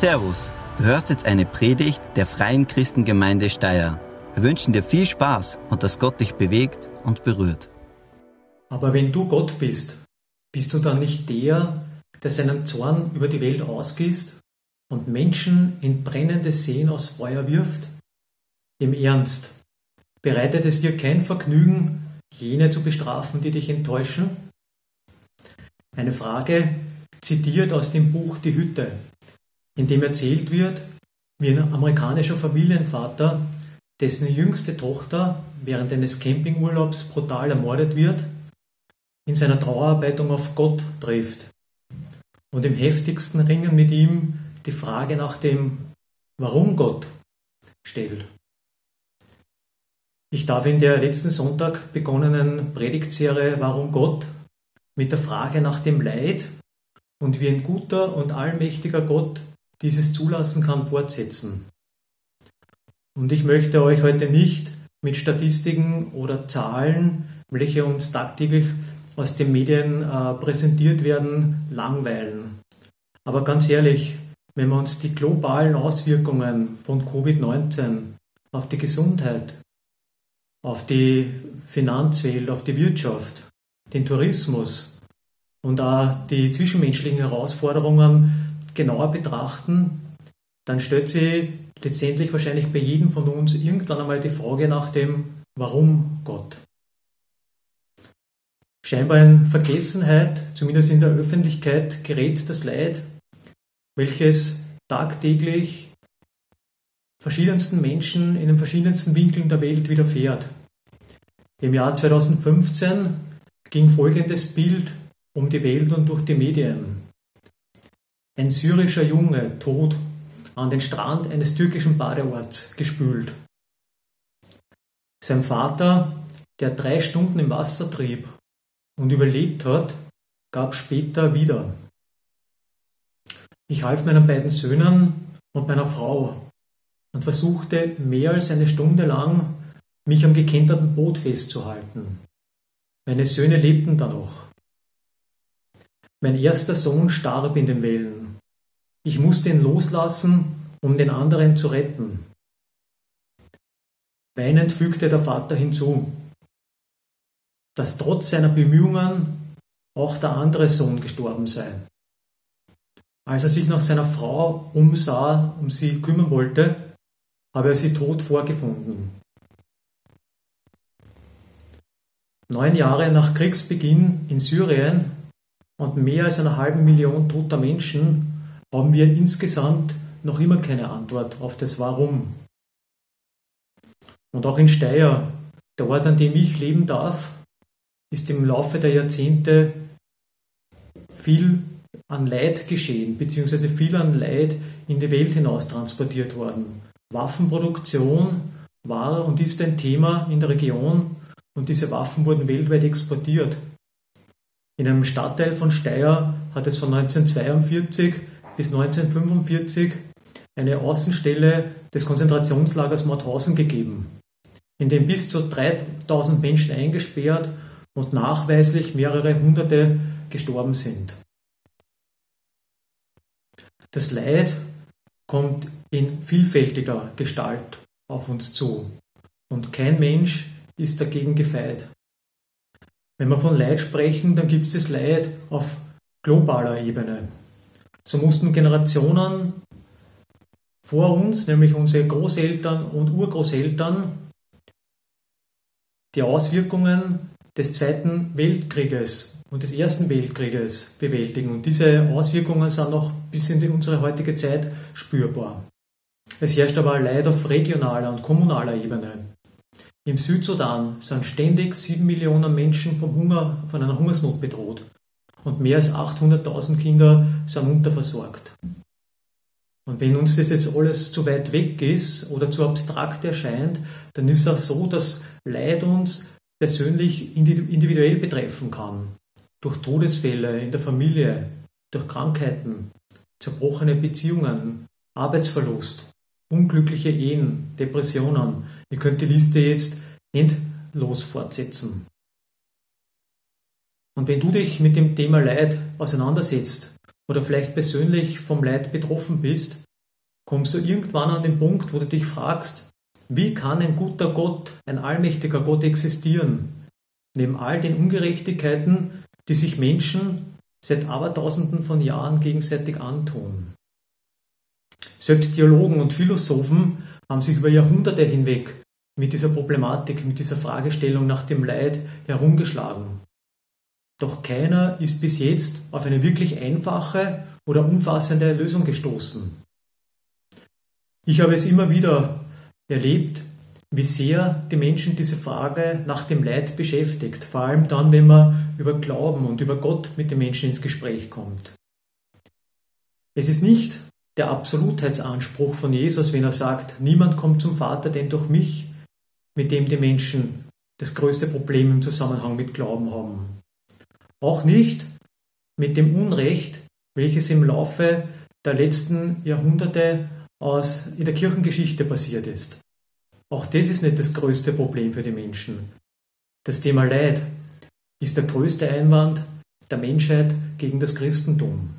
Servus, du hörst jetzt eine Predigt der Freien Christengemeinde Steyr. Wir wünschen dir viel Spaß und dass Gott dich bewegt und berührt. Aber wenn du Gott bist, bist du dann nicht der, der seinen Zorn über die Welt ausgießt und Menschen in brennende Seen aus Feuer wirft? Im Ernst, bereitet es dir kein Vergnügen, jene zu bestrafen, die dich enttäuschen? Eine Frage zitiert aus dem Buch Die Hütte, in dem erzählt wird, wie ein amerikanischer Familienvater, dessen jüngste Tochter während eines Campingurlaubs brutal ermordet wird, in seiner Trauerarbeitung auf Gott trifft und im heftigsten Ringen mit ihm die Frage nach dem Warum Gott stellt. Ich darf in der letzten Sonntag begonnenen Predigtserie Warum Gott mit der Frage nach dem Leid und wie ein guter und allmächtiger Gott dieses zulassen kann, fortsetzen. Und ich möchte euch heute nicht mit Statistiken oder Zahlen, welche uns tagtäglich aus den Medien äh, präsentiert werden, langweilen. Aber ganz ehrlich, wenn wir uns die globalen Auswirkungen von Covid-19 auf die Gesundheit, auf die Finanzwelt, auf die Wirtschaft, den Tourismus und auch die zwischenmenschlichen Herausforderungen genauer betrachten, dann stellt sich letztendlich wahrscheinlich bei jedem von uns irgendwann einmal die Frage nach dem Warum Gott. Scheinbar in Vergessenheit, zumindest in der Öffentlichkeit, gerät das Leid, welches tagtäglich verschiedensten Menschen in den verschiedensten Winkeln der Welt widerfährt. Im Jahr 2015 ging folgendes Bild um die Welt und durch die Medien. Ein syrischer Junge tot an den Strand eines türkischen Badeorts gespült. Sein Vater, der drei Stunden im Wasser trieb und überlebt hat, gab später wieder. Ich half meinen beiden Söhnen und meiner Frau und versuchte mehr als eine Stunde lang, mich am gekenterten Boot festzuhalten. Meine Söhne lebten da noch. Mein erster Sohn starb in den Wellen. Ich musste ihn loslassen, um den anderen zu retten. Weinend fügte der Vater hinzu, dass trotz seiner Bemühungen auch der andere Sohn gestorben sei. Als er sich nach seiner Frau umsah, um sie kümmern wollte, habe er sie tot vorgefunden. Neun Jahre nach Kriegsbeginn in Syrien und mehr als einer halben Million toter Menschen haben wir insgesamt noch immer keine Antwort auf das Warum. Und auch in Steyr, der Ort, an dem ich leben darf, ist im Laufe der Jahrzehnte viel an Leid geschehen, beziehungsweise viel an Leid in die Welt hinaus transportiert worden. Waffenproduktion war und ist ein Thema in der Region und diese Waffen wurden weltweit exportiert. In einem Stadtteil von Steyr hat es von 1942 bis 1945 eine Außenstelle des Konzentrationslagers Mauthausen gegeben, in dem bis zu 3000 Menschen eingesperrt und nachweislich mehrere Hunderte gestorben sind. Das Leid kommt in vielfältiger Gestalt auf uns zu und kein Mensch ist dagegen gefeit. Wenn wir von Leid sprechen, dann gibt es das Leid auf globaler Ebene. So mussten Generationen vor uns, nämlich unsere Großeltern und Urgroßeltern, die Auswirkungen des Zweiten Weltkrieges und des Ersten Weltkrieges bewältigen. Und diese Auswirkungen sind noch bis in unsere heutige Zeit spürbar. Es herrscht aber Leid auf regionaler und kommunaler Ebene. Im Südsudan sind ständig sieben Millionen Menschen vom Hunger, von einer Hungersnot bedroht und mehr als 800.000 Kinder sind unterversorgt. Und wenn uns das jetzt alles zu weit weg ist oder zu abstrakt erscheint, dann ist es auch so, dass Leid uns persönlich individuell betreffen kann. Durch Todesfälle in der Familie, durch Krankheiten, zerbrochene Beziehungen, Arbeitsverlust, unglückliche Ehen, Depressionen. Ihr könnt die Liste jetzt endlos fortsetzen. Und wenn du dich mit dem Thema Leid auseinandersetzt oder vielleicht persönlich vom Leid betroffen bist, kommst du irgendwann an den Punkt, wo du dich fragst, wie kann ein guter Gott, ein allmächtiger Gott existieren, neben all den Ungerechtigkeiten, die sich Menschen seit Abertausenden von Jahren gegenseitig antun. Selbst Theologen und Philosophen haben sich über Jahrhunderte hinweg mit dieser Problematik, mit dieser Fragestellung nach dem Leid herumgeschlagen. Doch keiner ist bis jetzt auf eine wirklich einfache oder umfassende Lösung gestoßen. Ich habe es immer wieder erlebt, wie sehr die Menschen diese Frage nach dem Leid beschäftigt, vor allem dann, wenn man über Glauben und über Gott mit den Menschen ins Gespräch kommt. Es ist nicht der Absolutheitsanspruch von Jesus, wenn er sagt, niemand kommt zum Vater denn durch mich, mit dem die Menschen das größte Problem im Zusammenhang mit Glauben haben. Auch nicht mit dem Unrecht, welches im Laufe der letzten Jahrhunderte aus, in der Kirchengeschichte passiert ist. Auch das ist nicht das größte Problem für die Menschen. Das Thema Leid ist der größte Einwand der Menschheit gegen das Christentum.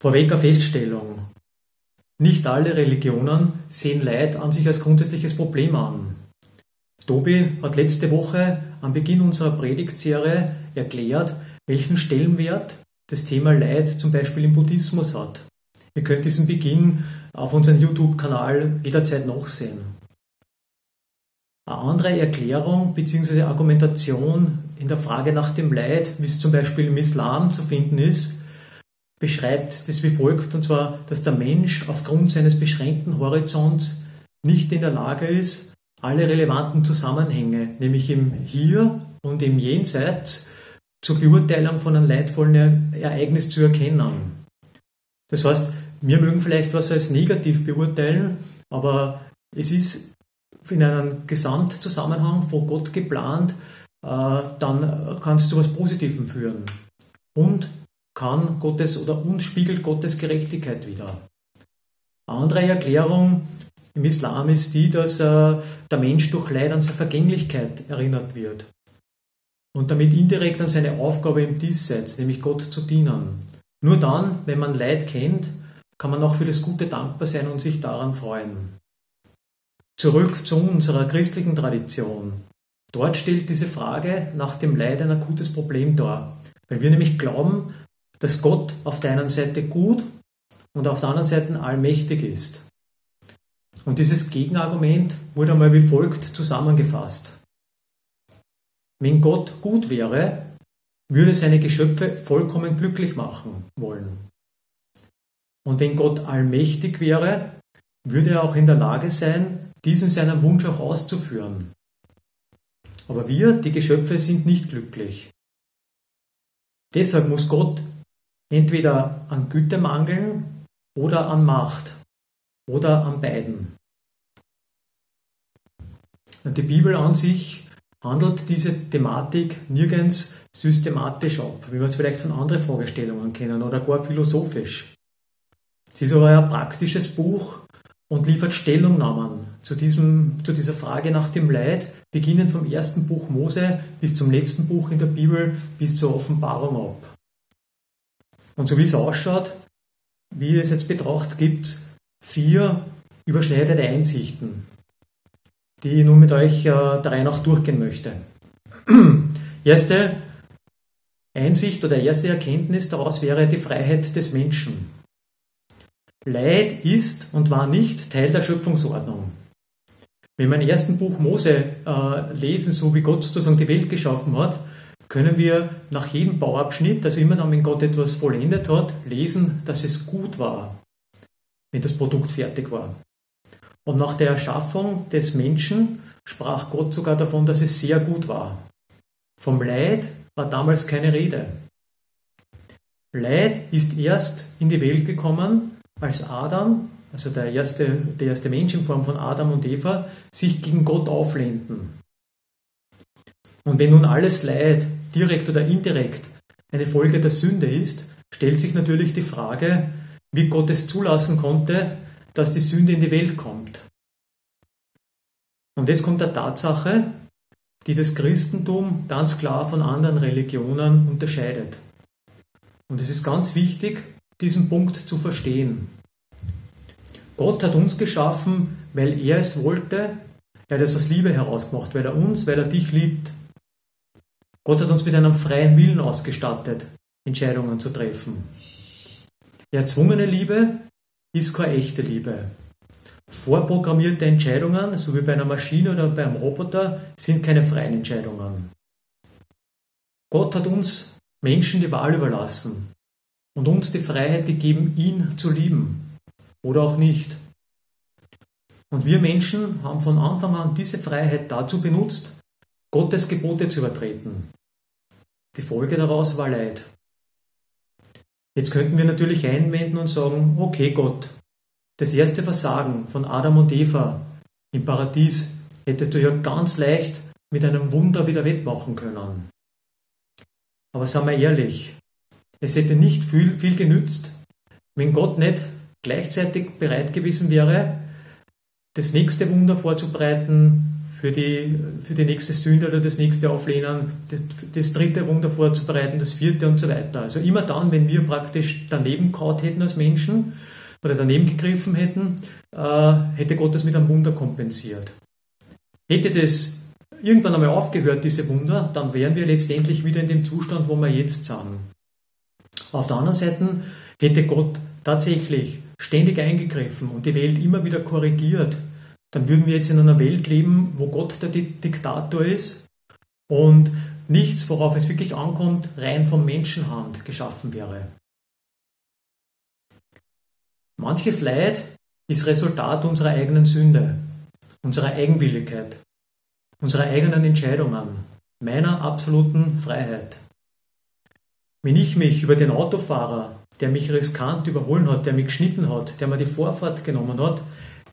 Vorweg eine Feststellung. Nicht alle Religionen sehen Leid an sich als grundsätzliches Problem an. Tobi hat letzte Woche am Beginn unserer Predigtserie erklärt, welchen Stellenwert das Thema Leid zum Beispiel im Buddhismus hat. Ihr könnt diesen Beginn auf unserem YouTube-Kanal jederzeit nachsehen. Eine andere Erklärung bzw. Argumentation in der Frage nach dem Leid, wie es zum Beispiel im Islam zu finden ist, beschreibt das wie folgt, und zwar, dass der Mensch aufgrund seines beschränkten Horizonts nicht in der Lage ist, alle relevanten Zusammenhänge, nämlich im Hier und im Jenseits, zur Beurteilung von einem leidvollen Ereignis zu erkennen. Das heißt, wir mögen vielleicht was als negativ beurteilen, aber es ist in einem Gesamtzusammenhang von Gott geplant, äh, dann kann es zu etwas Positivem führen. Und kann Gottes oder uns spiegelt Gottes Gerechtigkeit wieder. Andere Erklärung im Islam ist die, dass äh, der Mensch durch Leid an seine Vergänglichkeit erinnert wird und damit indirekt an seine Aufgabe im Diesseits, nämlich Gott zu dienen. Nur dann, wenn man Leid kennt, kann man auch für das Gute dankbar sein und sich daran freuen. Zurück zu unserer christlichen Tradition. Dort stellt diese Frage nach dem Leid ein akutes Problem dar, weil wir nämlich glauben, dass Gott auf der einen Seite gut und auf der anderen Seite allmächtig ist. Und dieses Gegenargument wurde einmal wie folgt zusammengefasst. Wenn Gott gut wäre, würde seine Geschöpfe vollkommen glücklich machen wollen. Und wenn Gott allmächtig wäre, würde er auch in der Lage sein, diesen seinen Wunsch auch auszuführen. Aber wir, die Geschöpfe, sind nicht glücklich. Deshalb muss Gott entweder an Güte mangeln oder an Macht oder an beiden. Die Bibel an sich handelt diese Thematik nirgends systematisch ab, wie wir es vielleicht von anderen Fragestellungen kennen oder gar philosophisch. Es ist aber ein praktisches Buch und liefert Stellungnahmen zu, diesem, zu dieser Frage nach dem Leid, beginnend vom ersten Buch Mose bis zum letzten Buch in der Bibel, bis zur Offenbarung ab. Und so wie es ausschaut, wie es jetzt betrachtet, gibt es vier überschneidende Einsichten, die ich nun mit euch äh, der Reihe nach durchgehen möchte. Erste Einsicht oder erste Erkenntnis daraus wäre die Freiheit des Menschen. Leid ist und war nicht Teil der Schöpfungsordnung. Wenn wir im ersten Buch Mose äh, lesen, so wie Gott sozusagen die Welt geschaffen hat, können wir nach jedem Bauabschnitt, also immer dann, wenn Gott etwas vollendet hat, lesen, dass es gut war, wenn das Produkt fertig war. Und nach der Erschaffung des Menschen sprach Gott sogar davon, dass es sehr gut war. Vom Leid war damals keine Rede. Leid ist erst in die Welt gekommen, als Adam, also der erste, der erste Mensch in Form von Adam und Eva, sich gegen Gott auflehnten. Und wenn nun alles Leid, direkt oder indirekt, eine Folge der Sünde ist, stellt sich natürlich die Frage, wie Gott es zulassen konnte, dass die Sünde in die Welt kommt. Und jetzt kommt der Tatsache, die das Christentum ganz klar von anderen Religionen unterscheidet. Und es ist ganz wichtig, diesen Punkt zu verstehen. Gott hat uns geschaffen, weil er es wollte. Er hat es aus Liebe herausgemacht, weil er uns, weil er dich liebt. Gott hat uns mit einem freien Willen ausgestattet, Entscheidungen zu treffen. Erzwungene Liebe ist keine echte Liebe. Vorprogrammierte Entscheidungen, so wie bei einer Maschine oder beim Roboter, sind keine freien Entscheidungen. Gott hat uns Menschen die Wahl überlassen und uns die Freiheit gegeben, ihn zu lieben oder auch nicht. Und wir Menschen haben von Anfang an diese Freiheit dazu benutzt, Gottes Gebote zu übertreten. Die Folge daraus war Leid. Jetzt könnten wir natürlich einwenden und sagen, okay Gott, das erste Versagen von Adam und Eva im Paradies hättest du ja ganz leicht mit einem Wunder wieder wettmachen können. Aber sagen wir ehrlich, es hätte nicht viel, viel genützt, wenn Gott nicht gleichzeitig bereit gewesen wäre, das nächste Wunder vorzubereiten, für die, für die nächste Sünde oder das nächste Auflehnen, das, das dritte Wunder vorzubereiten, das vierte und so weiter. Also immer dann, wenn wir praktisch daneben kaut hätten als Menschen oder daneben gegriffen hätten, äh, hätte Gott das mit einem Wunder kompensiert. Hätte das irgendwann einmal aufgehört, diese Wunder, dann wären wir letztendlich wieder in dem Zustand, wo wir jetzt sind. Auf der anderen Seite hätte Gott tatsächlich ständig eingegriffen und die Welt immer wieder korrigiert, dann würden wir jetzt in einer Welt leben, wo Gott der Diktator ist und nichts, worauf es wirklich ankommt, rein von Menschenhand geschaffen wäre. Manches Leid ist Resultat unserer eigenen Sünde, unserer Eigenwilligkeit, unserer eigenen Entscheidungen, meiner absoluten Freiheit. Wenn ich mich über den Autofahrer, der mich riskant überholen hat, der mich geschnitten hat, der mir die Vorfahrt genommen hat,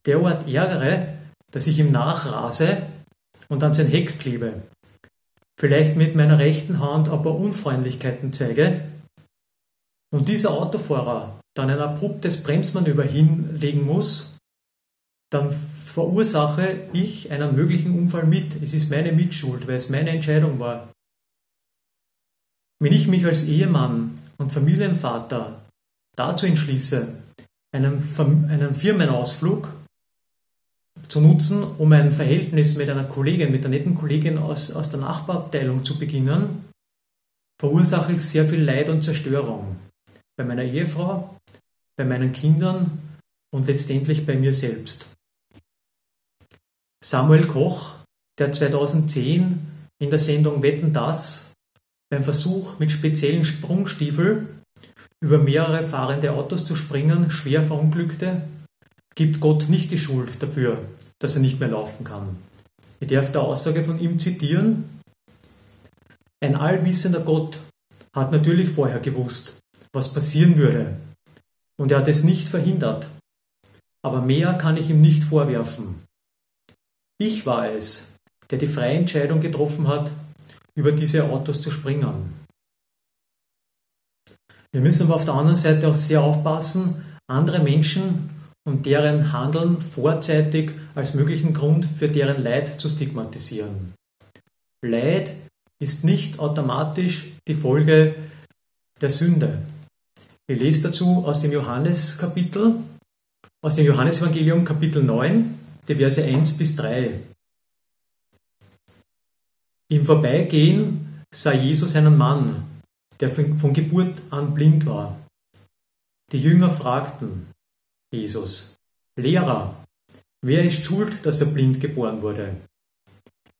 derart ärgere, dass ich ihm nachrase und an sein Heck klebe. Vielleicht mit meiner rechten Hand ein paar Unfreundlichkeiten zeige und dieser Autofahrer dann ein abruptes Bremsmanöver hinlegen muss, dann verursache ich einen möglichen Unfall mit. Es ist meine Mitschuld, weil es meine Entscheidung war. Wenn ich mich als Ehemann und Familienvater dazu entschließe, einen, einen Firmenausflug zu nutzen, um ein Verhältnis mit einer Kollegin, mit einer netten Kollegin aus, aus der Nachbarabteilung zu beginnen, verursache ich sehr viel Leid und Zerstörung. Bei meiner Ehefrau, bei meinen Kindern und letztendlich bei mir selbst. Samuel Koch, der 2010 in der Sendung Wetten das beim Versuch mit speziellen Sprungstiefeln über mehrere fahrende Autos zu springen schwer verunglückte gibt Gott nicht die Schuld dafür, dass er nicht mehr laufen kann. Ich darf der Aussage von ihm zitieren. Ein allwissender Gott hat natürlich vorher gewusst, was passieren würde. Und er hat es nicht verhindert. Aber mehr kann ich ihm nicht vorwerfen. Ich war es, der die freie Entscheidung getroffen hat, über diese Autos zu springen. Wir müssen aber auf der anderen Seite auch sehr aufpassen, andere Menschen und deren Handeln vorzeitig als möglichen Grund für deren Leid zu stigmatisieren. Leid ist nicht automatisch die Folge der Sünde. Ich lese dazu aus dem Johanneskapitel, aus dem Johannesevangelium Kapitel 9, die Verse 1 bis 3. Im Vorbeigehen sah Jesus einen Mann, der von Geburt an blind war. Die Jünger fragten, Jesus. Lehrer, wer ist schuld, dass er blind geboren wurde?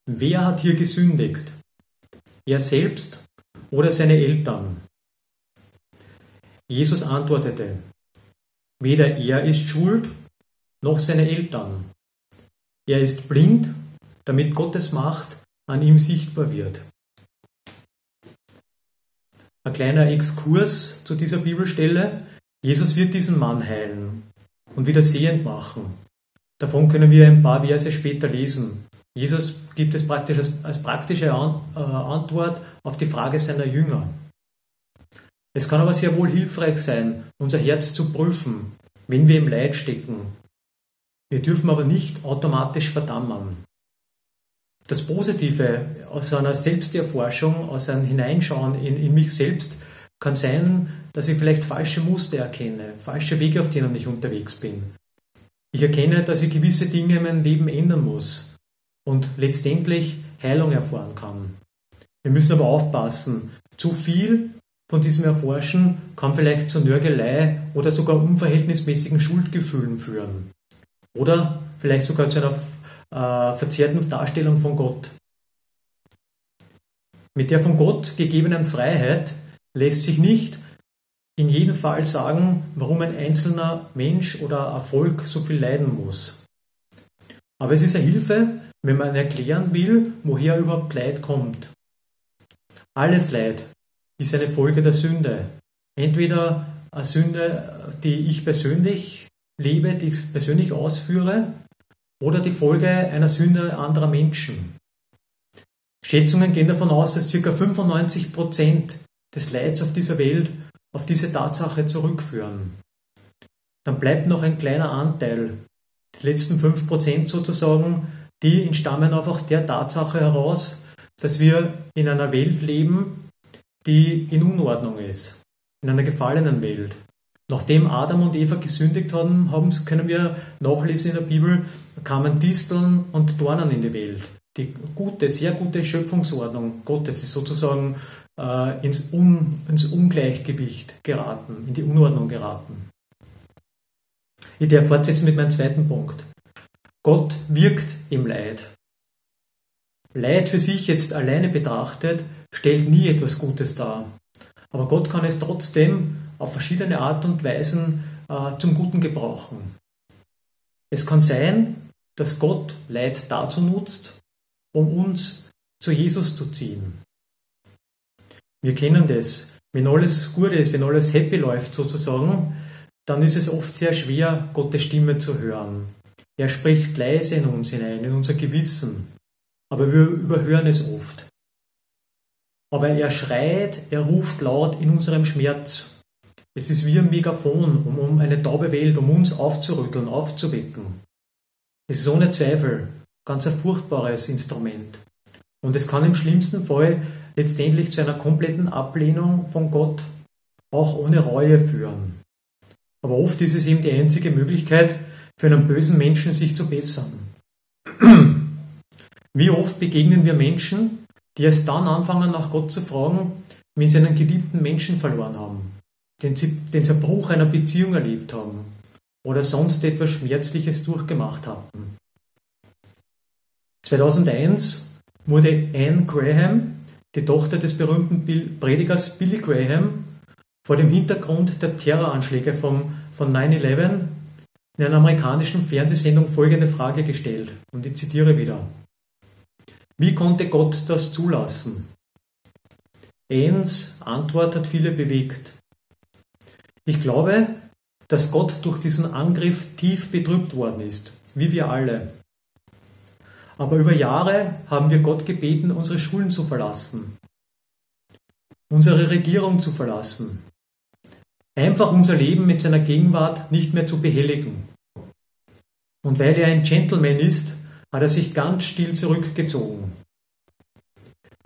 Wer hat hier gesündigt? Er selbst oder seine Eltern? Jesus antwortete, weder er ist schuld, noch seine Eltern. Er ist blind, damit Gottes Macht an ihm sichtbar wird. Ein kleiner Exkurs zu dieser Bibelstelle. Jesus wird diesen Mann heilen und wieder sehend machen. Davon können wir ein paar Verse später lesen. Jesus gibt es praktisch als, als praktische An, äh, Antwort auf die Frage seiner Jünger. Es kann aber sehr wohl hilfreich sein, unser Herz zu prüfen, wenn wir im Leid stecken. Wir dürfen aber nicht automatisch verdammen. Das Positive aus einer Selbsterforschung, aus einem Hineinschauen in, in mich selbst, kann sein, dass ich vielleicht falsche Muster erkenne, falsche Wege, auf denen ich unterwegs bin. Ich erkenne, dass ich gewisse Dinge in meinem Leben ändern muss und letztendlich Heilung erfahren kann. Wir müssen aber aufpassen. Zu viel von diesem Erforschen kann vielleicht zu Nörgelei oder sogar unverhältnismäßigen Schuldgefühlen führen. Oder vielleicht sogar zu einer äh, verzerrten Darstellung von Gott. Mit der von Gott gegebenen Freiheit lässt sich nicht in jedem Fall sagen, warum ein einzelner Mensch oder Erfolg so viel leiden muss. Aber es ist eine Hilfe, wenn man erklären will, woher überhaupt Leid kommt. Alles Leid ist eine Folge der Sünde. Entweder eine Sünde, die ich persönlich lebe, die ich persönlich ausführe, oder die Folge einer Sünde anderer Menschen. Schätzungen gehen davon aus, dass ca. 95 Prozent des Leids auf dieser Welt auf diese Tatsache zurückführen. Dann bleibt noch ein kleiner Anteil, die letzten 5% sozusagen, die entstammen einfach der Tatsache heraus, dass wir in einer Welt leben, die in Unordnung ist, in einer gefallenen Welt. Nachdem Adam und Eva gesündigt haben, können wir nachlesen in der Bibel, kamen Disteln und Dornen in die Welt. Die gute, sehr gute Schöpfungsordnung Gottes ist sozusagen äh, ins, Un, ins Ungleichgewicht geraten, in die Unordnung geraten. Ich darf fortsetzen mit meinem zweiten Punkt. Gott wirkt im Leid. Leid für sich jetzt alleine betrachtet stellt nie etwas Gutes dar. Aber Gott kann es trotzdem auf verschiedene Art und Weisen äh, zum Guten gebrauchen. Es kann sein, dass Gott Leid dazu nutzt, um uns zu Jesus zu ziehen. Wir kennen das. Wenn alles gut ist, wenn alles happy läuft sozusagen, dann ist es oft sehr schwer, Gottes Stimme zu hören. Er spricht leise in uns hinein, in unser Gewissen. Aber wir überhören es oft. Aber er schreit, er ruft laut in unserem Schmerz. Es ist wie ein Megafon, um, um eine taube Welt, um uns aufzurütteln, aufzuwecken. Es ist ohne Zweifel ganz ein furchtbares Instrument. Und es kann im schlimmsten Fall letztendlich zu einer kompletten Ablehnung von Gott, auch ohne Reue führen. Aber oft ist es eben die einzige Möglichkeit für einen bösen Menschen, sich zu bessern. Wie oft begegnen wir Menschen, die erst dann anfangen, nach Gott zu fragen, wenn sie einen geliebten Menschen verloren haben, den, den Zerbruch einer Beziehung erlebt haben oder sonst etwas Schmerzliches durchgemacht hatten. 2001 wurde Anne Graham die Tochter des berühmten Predigers Billy Graham, vor dem Hintergrund der Terroranschläge vom, von 9-11 in einer amerikanischen Fernsehsendung folgende Frage gestellt, und ich zitiere wieder. Wie konnte Gott das zulassen? Annes Antwort hat viele bewegt. Ich glaube, dass Gott durch diesen Angriff tief betrübt worden ist, wie wir alle. Aber über Jahre haben wir Gott gebeten, unsere Schulen zu verlassen, unsere Regierung zu verlassen, einfach unser Leben mit seiner Gegenwart nicht mehr zu behelligen. Und weil er ein Gentleman ist, hat er sich ganz still zurückgezogen.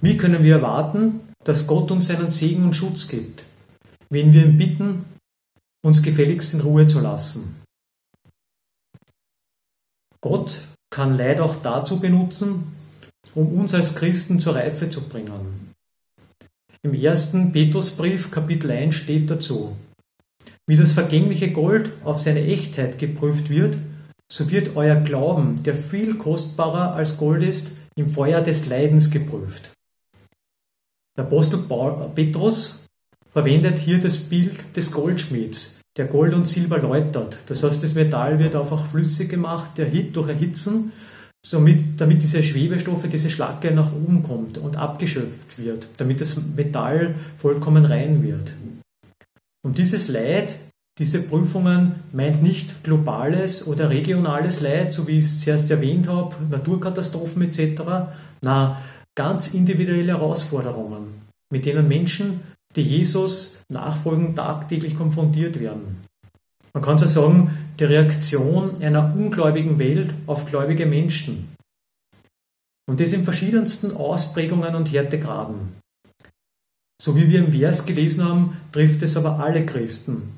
Wie können wir erwarten, dass Gott uns seinen Segen und Schutz gibt, wenn wir ihn bitten, uns gefälligst in Ruhe zu lassen? Gott kann Leid auch dazu benutzen, um uns als Christen zur Reife zu bringen. Im ersten Petrusbrief Kapitel 1 steht dazu, wie das vergängliche Gold auf seine Echtheit geprüft wird, so wird euer Glauben, der viel kostbarer als Gold ist, im Feuer des Leidens geprüft. Der Apostel Petrus verwendet hier das Bild des Goldschmieds, der Gold und Silber läutert. Das heißt, das Metall wird einfach flüssig gemacht, der Hit durch Erhitzen, somit, damit diese Schwebestoffe, diese Schlacke nach oben kommt und abgeschöpft wird, damit das Metall vollkommen rein wird. Und dieses Leid, diese Prüfungen meint nicht globales oder regionales Leid, so wie ich es zuerst erwähnt habe, Naturkatastrophen etc. Na, ganz individuelle Herausforderungen, mit denen Menschen die Jesus nachfolgen, tagtäglich konfrontiert werden. Man kann so sagen, die Reaktion einer ungläubigen Welt auf gläubige Menschen. Und das in verschiedensten Ausprägungen und Härtegraden. So wie wir im Vers gelesen haben, trifft es aber alle Christen,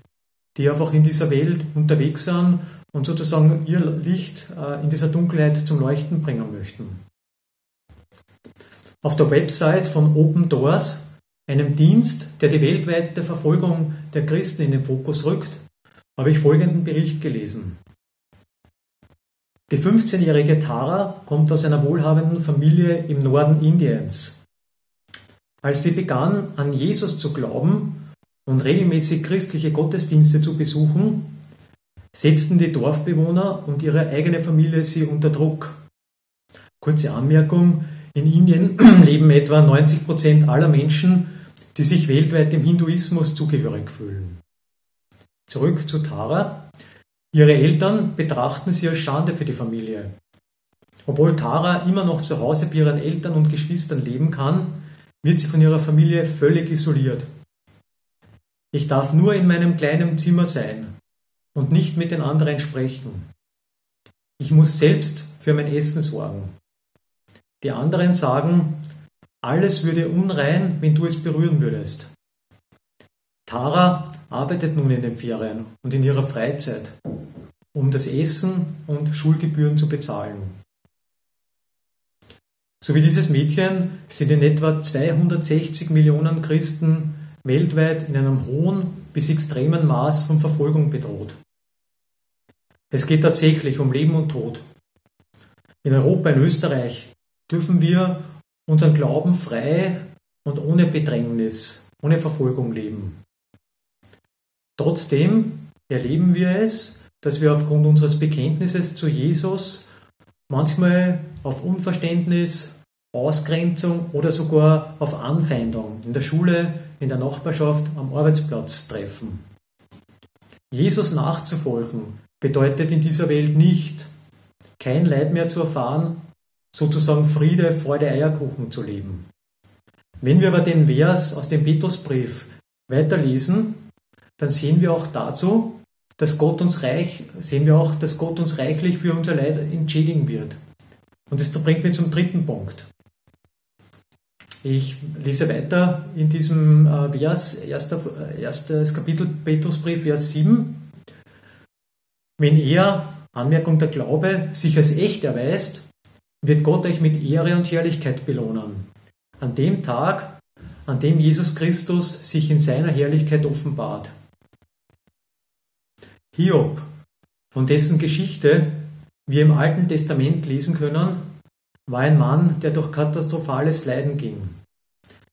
die einfach in dieser Welt unterwegs sind und sozusagen ihr Licht äh, in dieser Dunkelheit zum Leuchten bringen möchten. Auf der Website von Open Doors, einem Dienst, der die weltweite Verfolgung der Christen in den Fokus rückt, habe ich folgenden Bericht gelesen. Die 15-jährige Tara kommt aus einer wohlhabenden Familie im Norden Indiens. Als sie begann, an Jesus zu glauben und regelmäßig christliche Gottesdienste zu besuchen, setzten die Dorfbewohner und ihre eigene Familie sie unter Druck. Kurze Anmerkung, in Indien leben etwa 90 Prozent aller Menschen, die sich weltweit dem Hinduismus zugehörig fühlen. Zurück zu Tara. Ihre Eltern betrachten sie als Schande für die Familie. Obwohl Tara immer noch zu Hause bei ihren Eltern und Geschwistern leben kann, wird sie von ihrer Familie völlig isoliert. Ich darf nur in meinem kleinen Zimmer sein und nicht mit den anderen sprechen. Ich muss selbst für mein Essen sorgen. Die anderen sagen, alles würde unrein, wenn du es berühren würdest. Tara arbeitet nun in den Ferien und in ihrer Freizeit, um das Essen und Schulgebühren zu bezahlen. So wie dieses Mädchen sind in etwa 260 Millionen Christen weltweit in einem hohen bis extremen Maß von Verfolgung bedroht. Es geht tatsächlich um Leben und Tod. In Europa, in Österreich dürfen wir unseren Glauben frei und ohne Bedrängnis, ohne Verfolgung leben. Trotzdem erleben wir es, dass wir aufgrund unseres Bekenntnisses zu Jesus manchmal auf Unverständnis, Ausgrenzung oder sogar auf Anfeindung in der Schule, in der Nachbarschaft, am Arbeitsplatz treffen. Jesus nachzufolgen bedeutet in dieser Welt nicht, kein Leid mehr zu erfahren, sozusagen Friede, Freude, Eierkuchen zu leben. Wenn wir aber den Vers aus dem Petrusbrief weiterlesen, dann sehen wir auch dazu, dass Gott uns reich, sehen wir auch, dass Gott uns reichlich für unser Leid entschädigen wird. Und das bringt mich zum dritten Punkt. Ich lese weiter in diesem äh, Vers, erster, äh, erstes Kapitel Petrusbrief, Vers 7. Wenn er, Anmerkung der Glaube, sich als echt erweist, wird Gott euch mit Ehre und Herrlichkeit belohnen. An dem Tag, an dem Jesus Christus sich in seiner Herrlichkeit offenbart. Hiob, von dessen Geschichte wir im Alten Testament lesen können, war ein Mann, der durch katastrophales Leiden ging.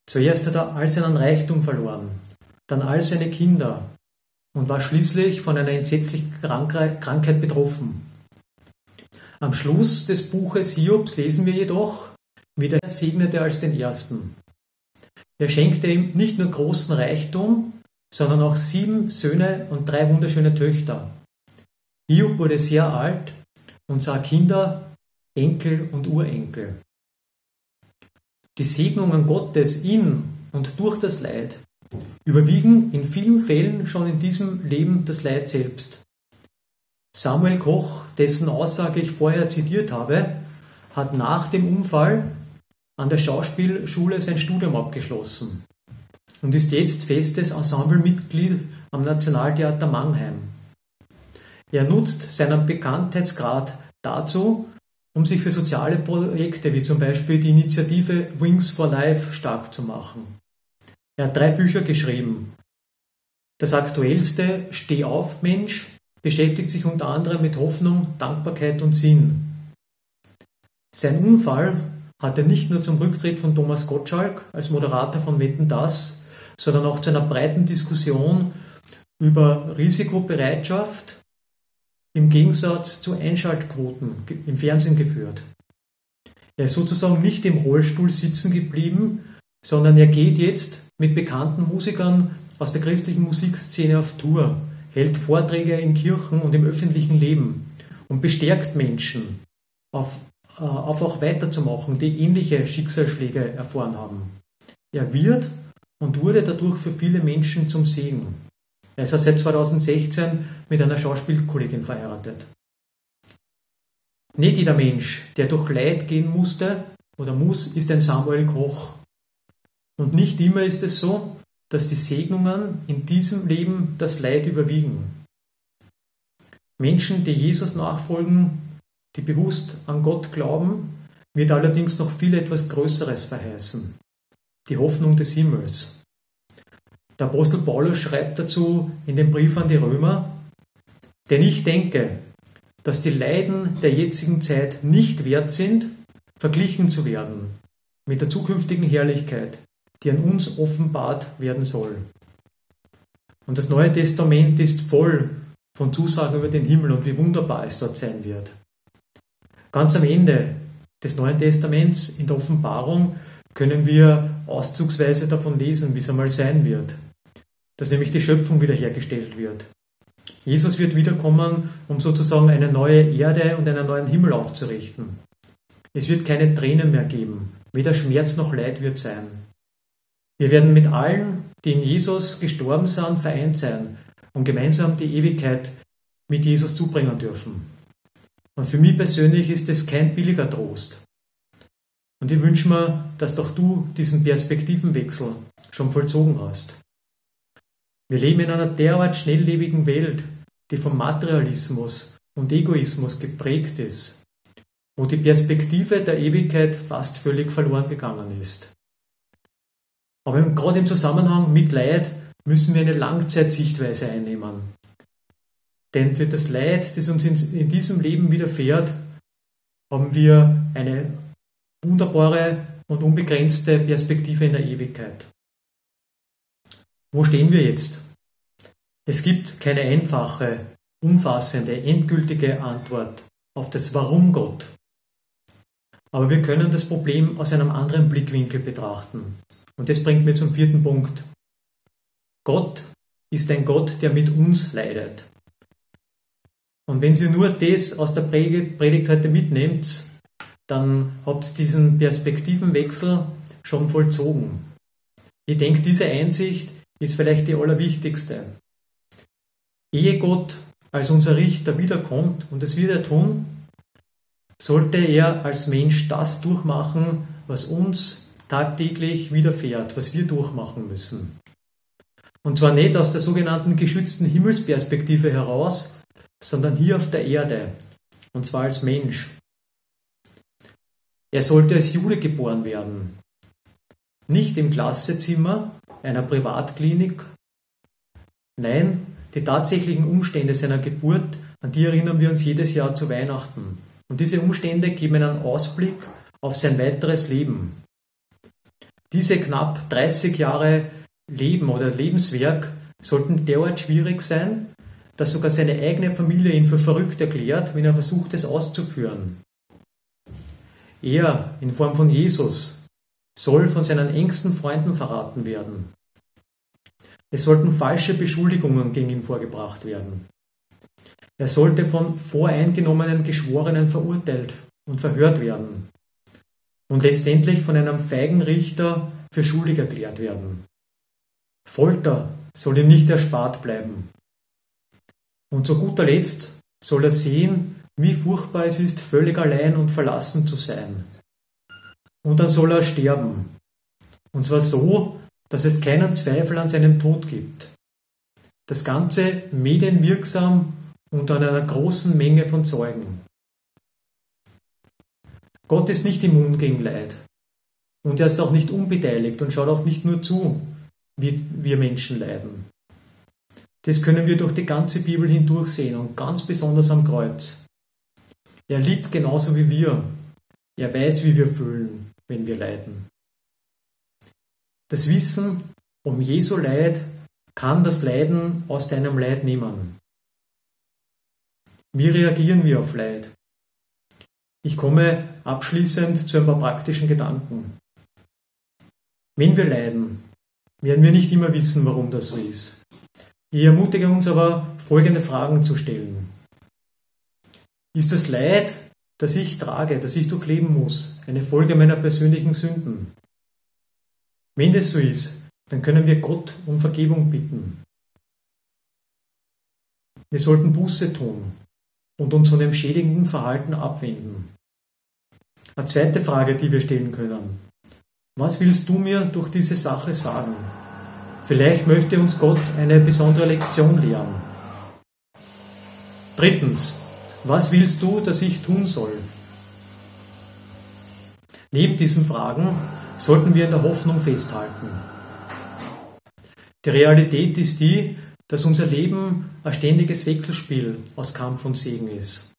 Zuerst hat er all seinen Reichtum verloren, dann all seine Kinder und war schließlich von einer entsetzlichen Krankheit betroffen. Am Schluss des Buches Hiobs lesen wir jedoch, wie der Herr segnete als den Ersten. Er schenkte ihm nicht nur großen Reichtum, sondern auch sieben Söhne und drei wunderschöne Töchter. Hiob wurde sehr alt und sah Kinder, Enkel und Urenkel. Die Segnungen Gottes in und durch das Leid überwiegen in vielen Fällen schon in diesem Leben das Leid selbst. Samuel Koch, dessen Aussage ich vorher zitiert habe, hat nach dem Unfall an der Schauspielschule sein Studium abgeschlossen und ist jetzt festes Ensemblemitglied am Nationaltheater Mannheim. Er nutzt seinen Bekanntheitsgrad dazu, um sich für soziale Projekte wie zum Beispiel die Initiative Wings for Life stark zu machen. Er hat drei Bücher geschrieben. Das aktuellste Steh auf Mensch beschäftigt sich unter anderem mit Hoffnung, Dankbarkeit und Sinn. Sein Unfall hatte nicht nur zum Rücktritt von Thomas Gottschalk als Moderator von Wetten das sondern auch zu einer breiten Diskussion über Risikobereitschaft im Gegensatz zu Einschaltquoten im Fernsehen geführt. Er ist sozusagen nicht im Rollstuhl sitzen geblieben, sondern er geht jetzt mit bekannten Musikern aus der christlichen Musikszene auf Tour, hält Vorträge in Kirchen und im öffentlichen Leben und bestärkt Menschen, auf, äh, auf auch weiterzumachen, die ähnliche Schicksalsschläge erfahren haben. Er wird und wurde dadurch für viele Menschen zum Segen. Er ist seit 2016 mit einer Schauspielkollegin verheiratet. Nicht jeder Mensch, der durch Leid gehen musste oder muss, ist ein Samuel Koch. Und nicht immer ist es so, dass die Segnungen in diesem Leben das Leid überwiegen. Menschen, die Jesus nachfolgen, die bewusst an Gott glauben, wird allerdings noch viel etwas Größeres verheißen. Die Hoffnung des Himmels. Der Apostel Paulus schreibt dazu in dem Brief an die Römer, denn ich denke, dass die Leiden der jetzigen Zeit nicht wert sind, verglichen zu werden mit der zukünftigen Herrlichkeit, die an uns offenbart werden soll. Und das Neue Testament ist voll von Zusagen über den Himmel und wie wunderbar es dort sein wird. Ganz am Ende des Neuen Testaments in der Offenbarung können wir auszugsweise davon lesen, wie es einmal sein wird, dass nämlich die Schöpfung wiederhergestellt wird. Jesus wird wiederkommen, um sozusagen eine neue Erde und einen neuen Himmel aufzurichten. Es wird keine Tränen mehr geben, weder Schmerz noch Leid wird sein. Wir werden mit allen, die in Jesus gestorben sind, vereint sein und gemeinsam die Ewigkeit mit Jesus zubringen dürfen. Und für mich persönlich ist es kein billiger Trost. Und ich wünsche mir, dass doch du diesen Perspektivenwechsel schon vollzogen hast. Wir leben in einer derart schnelllebigen Welt, die vom Materialismus und Egoismus geprägt ist, wo die Perspektive der Ewigkeit fast völlig verloren gegangen ist. Aber gerade im Zusammenhang mit Leid müssen wir eine Langzeitsichtweise einnehmen. Denn für das Leid, das uns in, diesem Leben widerfährt, haben wir eine wunderbare und unbegrenzte Perspektive in der Ewigkeit. Wo stehen wir jetzt? Es gibt keine einfache, umfassende, endgültige Antwort auf das Warum Gott. Aber wir können das Problem aus einem anderen Blickwinkel betrachten. Und das bringt mir zum vierten Punkt. Gott ist ein Gott, der mit uns leidet. Und wenn Sie nur das aus der Predigt heute mitnehmt, dann habt ihr diesen Perspektivenwechsel schon vollzogen. Ich denke, diese Einsicht ist vielleicht die allerwichtigste. Ehe Gott als unser Richter wiederkommt, und das wird er tun, sollte er als Mensch das durchmachen, was uns tagtäglich widerfährt, was wir durchmachen müssen. Und zwar nicht aus der sogenannten geschützten Himmelsperspektive heraus, sondern hier auf der Erde, und zwar als Mensch. Er sollte als Jude geboren werden, nicht im Klassezimmer einer Privatklinik. Nein, die tatsächlichen Umstände seiner Geburt, an die erinnern wir uns jedes Jahr zu Weihnachten. Und diese Umstände geben einen Ausblick auf sein weiteres Leben. Diese knapp 30 Jahre Leben oder Lebenswerk sollten derart schwierig sein, dass sogar seine eigene Familie ihn für verrückt erklärt, wenn er versucht, es auszuführen. Er, in Form von Jesus, soll von seinen engsten Freunden verraten werden. Es sollten falsche Beschuldigungen gegen ihn vorgebracht werden. Er sollte von voreingenommenen Geschworenen verurteilt und verhört werden und letztendlich von einem feigen Richter für schuldig erklärt werden. Folter soll ihm nicht erspart bleiben. Und zu guter Letzt soll er sehen, wie furchtbar es ist, völlig allein und verlassen zu sein. Und dann soll er sterben. Und zwar so, dass es keinen Zweifel an seinem Tod gibt. Das Ganze medienwirksam und an einer großen Menge von Zeugen. Gott ist nicht immun gegen Leid. Und er ist auch nicht unbeteiligt und schaut auch nicht nur zu, wie wir Menschen leiden. Das können wir durch die ganze Bibel hindurch sehen und ganz besonders am Kreuz. Er litt genauso wie wir. Er weiß, wie wir fühlen, wenn wir leiden. Das Wissen um Jesu Leid kann das Leiden aus deinem Leid nehmen. Wie reagieren wir auf Leid? Ich komme abschließend zu ein paar praktischen Gedanken. Wenn wir leiden, werden wir nicht immer wissen, warum das so ist. Ich ermutige uns aber, folgende Fragen zu stellen. Ist das Leid, das ich trage, das ich durchleben muss, eine Folge meiner persönlichen Sünden? Wenn das so ist, dann können wir Gott um Vergebung bitten. Wir sollten Buße tun und uns von dem schädigenden Verhalten abwenden. Eine zweite Frage, die wir stellen können. Was willst du mir durch diese Sache sagen? Vielleicht möchte uns Gott eine besondere Lektion lehren. Drittens, was willst du, dass ich tun soll? Neben diesen Fragen sollten wir in der Hoffnung festhalten. Die Realität ist die, dass unser Leben ein ständiges Wechselspiel aus Kampf und Segen ist.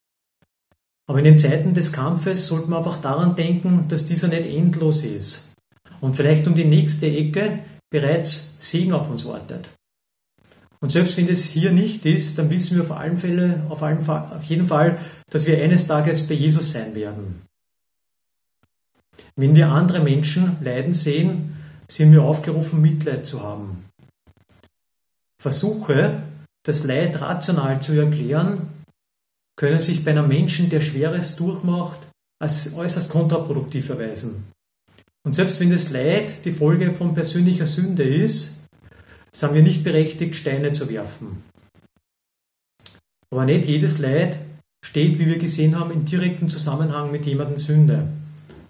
Aber in den Zeiten des Kampfes sollte man einfach daran denken, dass dieser nicht endlos ist und vielleicht um die nächste Ecke bereits Segen auf uns wartet. Und selbst wenn das hier nicht ist, dann wissen wir auf, allen Fälle, auf, allen auf jeden Fall, dass wir eines Tages bei Jesus sein werden. Wenn wir andere Menschen leiden sehen, sind wir aufgerufen, Mitleid zu haben. Versuche, das Leid rational zu erklären, können sich bei einem Menschen, der Schweres durchmacht, als äußerst kontraproduktiv erweisen. Und selbst wenn das Leid die Folge von persönlicher Sünde ist, sind wir nicht berechtigt, Steine zu werfen. Aber nicht jedes Leid steht, wie wir gesehen haben, in direktem Zusammenhang mit jemandem Sünde.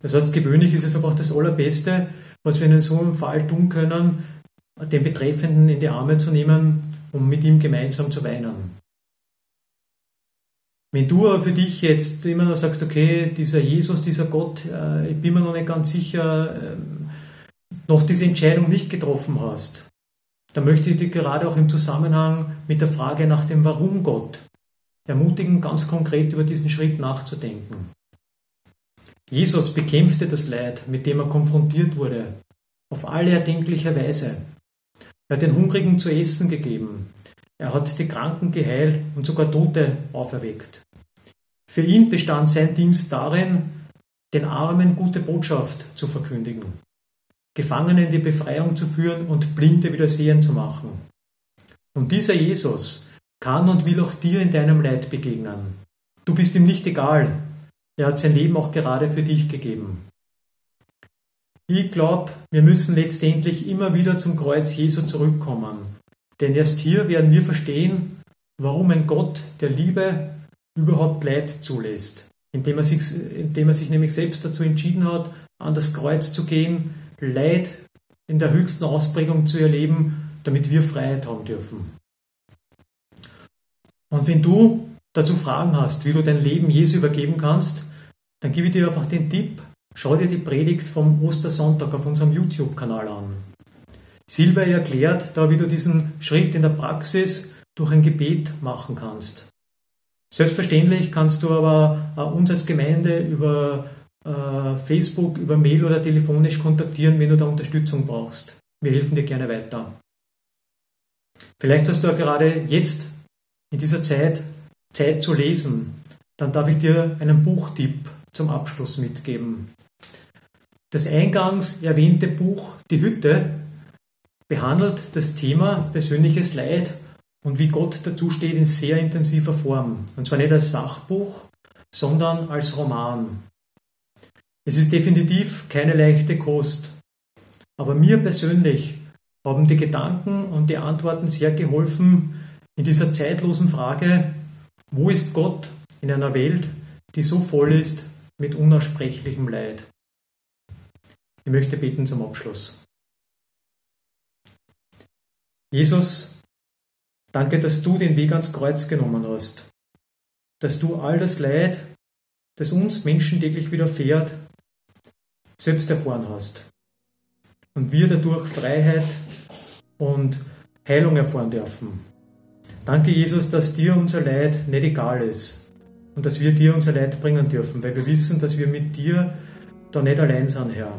Das heißt, gewöhnlich ist es aber auch das Allerbeste, was wir in so einem Fall tun können, den Betreffenden in die Arme zu nehmen, um mit ihm gemeinsam zu weinen. Wenn du aber für dich jetzt immer noch sagst, okay, dieser Jesus, dieser Gott, äh, ich bin mir noch nicht ganz sicher, äh, noch diese Entscheidung nicht getroffen hast, dann möchte ich dich gerade auch im Zusammenhang mit der Frage nach dem Warum Gott ermutigen, ganz konkret über diesen Schritt nachzudenken. Jesus bekämpfte das Leid, mit dem er konfrontiert wurde, auf alle erdenkliche Weise. Er hat den Hungrigen zu essen gegeben. Er hat die Kranken geheilt und sogar Tote auferweckt. Für ihn bestand sein Dienst darin, den Armen gute Botschaft zu verkündigen, Gefangenen die Befreiung zu führen und Blinde wieder sehen zu machen. Und dieser Jesus kann und will auch dir in deinem Leid begegnen. Du bist ihm nicht egal. Er hat sein Leben auch gerade für dich gegeben. Ich glaube, wir müssen letztendlich immer wieder zum Kreuz Jesu zurückkommen. Denn erst hier werden wir verstehen, warum ein Gott der Liebe überhaupt Leid zulässt. Indem er, sich, indem er sich nämlich selbst dazu entschieden hat, an das Kreuz zu gehen, Leid in der höchsten Ausprägung zu erleben, damit wir Freiheit haben dürfen. Und wenn du dazu Fragen hast, wie du dein Leben Jesu übergeben kannst, dann gebe ich dir einfach den Tipp, Schau dir die Predigt vom Ostersonntag auf unserem YouTube-Kanal an. Silber erklärt da, wie du diesen Schritt in der Praxis durch ein Gebet machen kannst. Selbstverständlich kannst du aber uns als Gemeinde über äh, Facebook, über Mail oder telefonisch kontaktieren, wenn du da Unterstützung brauchst. Wir helfen dir gerne weiter. Vielleicht hast du ja gerade jetzt in dieser Zeit Zeit zu lesen. Dann darf ich dir einen Buchtipp zum Abschluss mitgeben. Das eingangs erwähnte Buch Die Hütte behandelt das Thema persönliches Leid und wie Gott dazu steht in sehr intensiver Form. Und zwar nicht als Sachbuch, sondern als Roman. Es ist definitiv keine leichte Kost. Aber mir persönlich haben die Gedanken und die Antworten sehr geholfen in dieser zeitlosen Frage, wo ist Gott in einer Welt, die so voll ist mit unaussprechlichem Leid? Ich möchte beten zum Abschluss. Jesus, danke, dass du den Weg ans Kreuz genommen hast, dass du all das Leid, das uns Menschen täglich widerfährt, selbst erfahren hast und wir dadurch Freiheit und Heilung erfahren dürfen. Danke, Jesus, dass dir unser Leid nicht egal ist und dass wir dir unser Leid bringen dürfen, weil wir wissen, dass wir mit dir da nicht allein sind, Herr.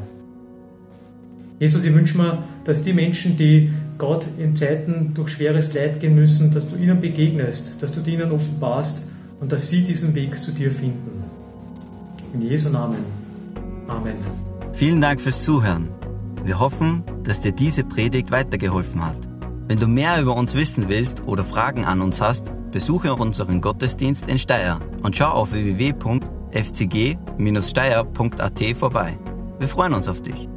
Jesus, ich wünsche mir, dass die Menschen, die Gott in Zeiten durch schweres Leid gehen müssen, dass du ihnen begegnest, dass du ihnen offenbarst und dass sie diesen Weg zu dir finden. In Jesu Namen. Amen. Vielen Dank fürs Zuhören. Wir hoffen, dass dir diese Predigt weitergeholfen hat. Wenn du mehr über uns wissen willst oder Fragen an uns hast, besuche unseren Gottesdienst in Steyr und schau auf www.fcg-steyr.at vorbei. Wir freuen uns auf dich.